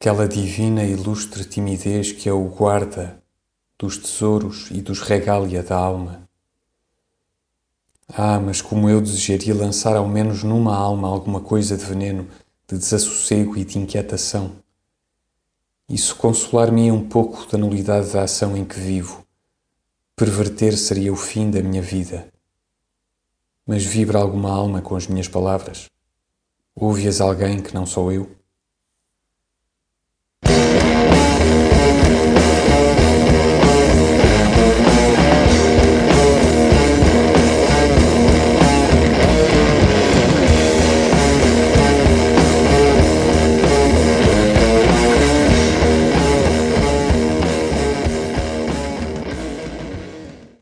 aquela divina e ilustre timidez que é o guarda dos tesouros e dos regalia da alma. Ah, mas como eu desejaria lançar ao menos numa alma alguma coisa de veneno, de desassossego e de inquietação. Isso consolar-me um pouco da nulidade da ação em que vivo. Perverter seria o fim da minha vida. Mas vibra alguma alma com as minhas palavras? Ouve-as alguém que não sou eu?